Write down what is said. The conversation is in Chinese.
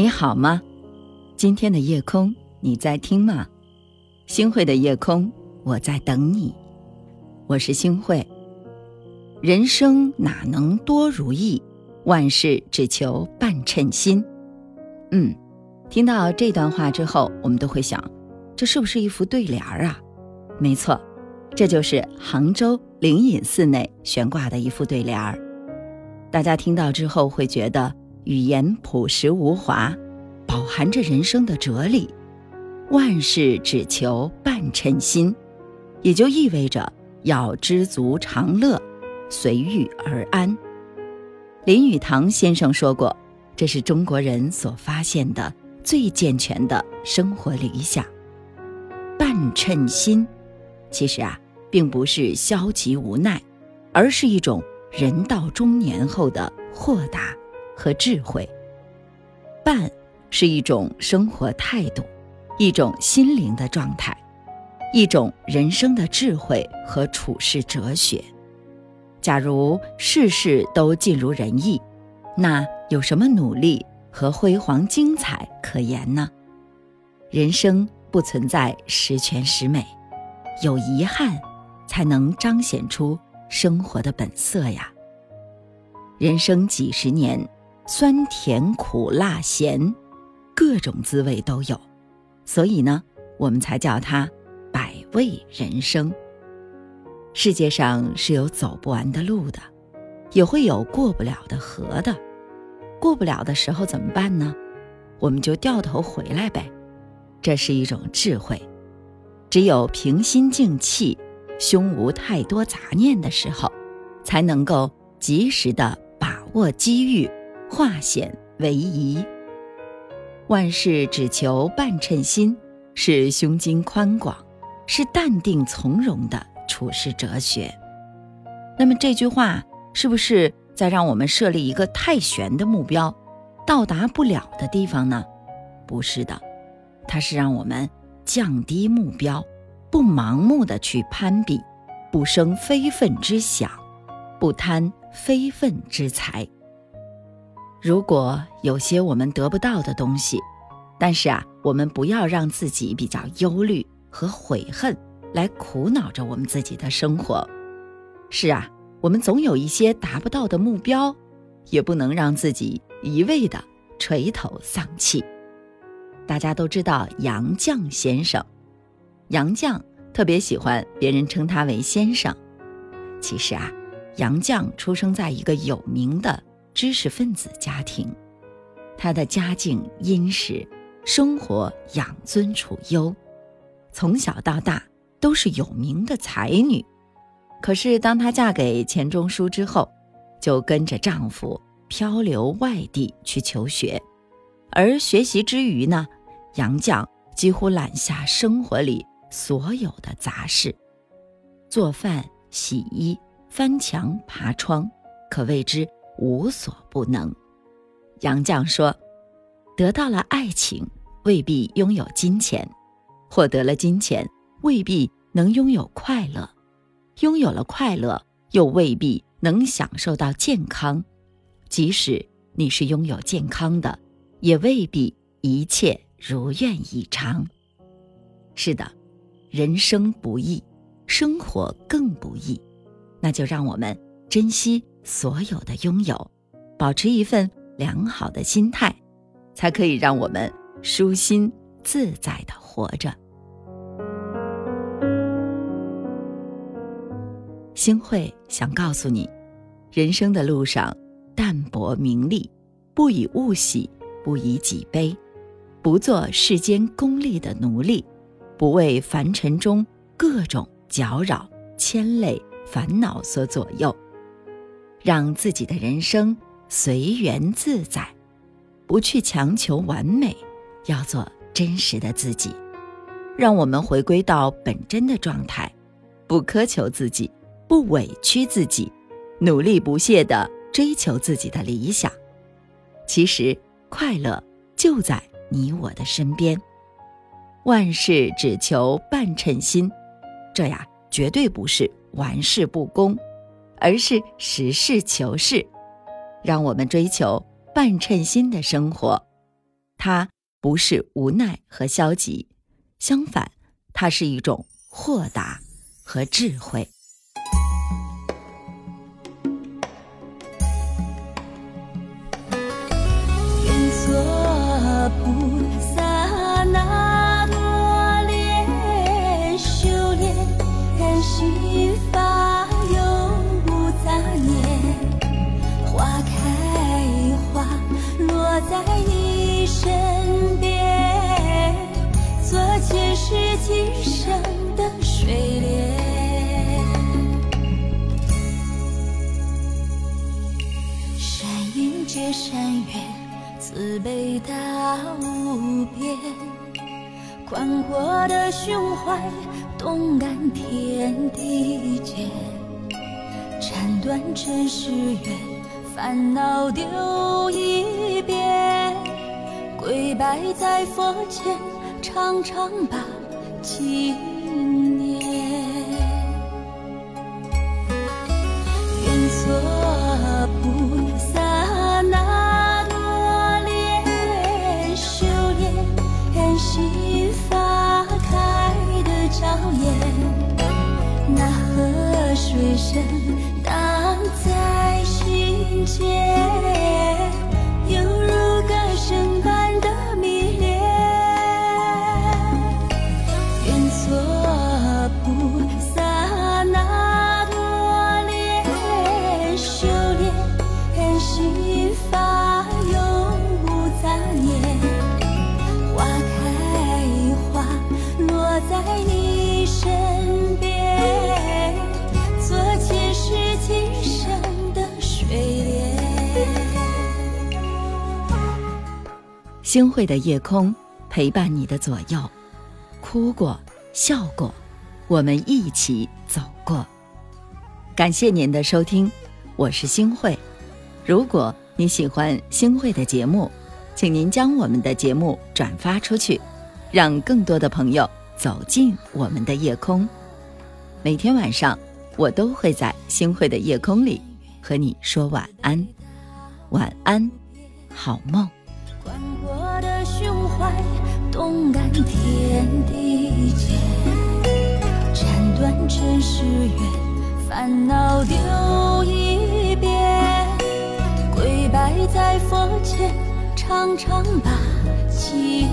你好吗？今天的夜空，你在听吗？星慧的夜空，我在等你。我是星慧。人生哪能多如意，万事只求半称心。嗯，听到这段话之后，我们都会想，这是不是一副对联儿啊？没错，这就是杭州灵隐寺内悬挂的一副对联儿。大家听到之后会觉得。语言朴实无华，饱含着人生的哲理。万事只求半称心，也就意味着要知足常乐，随遇而安。林语堂先生说过，这是中国人所发现的最健全的生活理想。半称心，其实啊，并不是消极无奈，而是一种人到中年后的豁达。和智慧，伴是一种生活态度，一种心灵的状态，一种人生的智慧和处世哲学。假如事事都尽如人意，那有什么努力和辉煌精彩可言呢？人生不存在十全十美，有遗憾，才能彰显出生活的本色呀。人生几十年。酸甜苦辣咸，各种滋味都有，所以呢，我们才叫它百味人生。世界上是有走不完的路的，也会有过不了的河的。过不了的时候怎么办呢？我们就掉头回来呗。这是一种智慧。只有平心静气、胸无太多杂念的时候，才能够及时的把握机遇。化险为夷，万事只求半称心，是胸襟宽广，是淡定从容的处世哲学。那么这句话是不是在让我们设立一个太悬的目标，到达不了的地方呢？不是的，它是让我们降低目标，不盲目的去攀比，不生非分之想，不贪非分之财。如果有些我们得不到的东西，但是啊，我们不要让自己比较忧虑和悔恨来苦恼着我们自己的生活。是啊，我们总有一些达不到的目标，也不能让自己一味的垂头丧气。大家都知道杨绛先生，杨绛特别喜欢别人称他为先生。其实啊，杨绛出生在一个有名的。知识分子家庭，她的家境殷实，生活养尊处优，从小到大都是有名的才女。可是，当她嫁给钱钟书之后，就跟着丈夫漂流外地去求学。而学习之余呢，杨绛几乎揽下生活里所有的杂事，做饭、洗衣、翻墙、爬窗，可谓之。无所不能，杨绛说：“得到了爱情，未必拥有金钱；获得了金钱，未必能拥有快乐；拥有了快乐，又未必能享受到健康。即使你是拥有健康的，也未必一切如愿以偿。是的，人生不易，生活更不易，那就让我们珍惜。”所有的拥有，保持一份良好的心态，才可以让我们舒心自在的活着。星慧想告诉你，人生的路上，淡泊名利，不以物喜，不以己悲，不做世间功利的奴隶，不为凡尘中各种搅扰、牵累、烦恼所左右。让自己的人生随缘自在，不去强求完美，要做真实的自己。让我们回归到本真的状态，不苛求自己，不委屈自己，努力不懈地追求自己的理想。其实快乐就在你我的身边。万事只求半称心，这呀绝对不是玩世不恭。而是实事求是，让我们追求半称心的生活，它不是无奈和消极，相反，它是一种豁达和智慧。山岳，慈悲大无边，宽阔的胸怀，动感天地间。斩断尘世缘，烦恼丢一边，跪拜在佛前，常常把经星慧的夜空陪伴你的左右，哭过，笑过，我们一起走过。感谢您的收听，我是星慧。如果你喜欢星慧的节目，请您将我们的节目转发出去，让更多的朋友走进我们的夜空。每天晚上，我都会在星慧的夜空里和你说晚安，晚安，好梦。胸怀动感天地间，斩断尘世缘，烦恼丢一边，跪拜在佛前，常常把经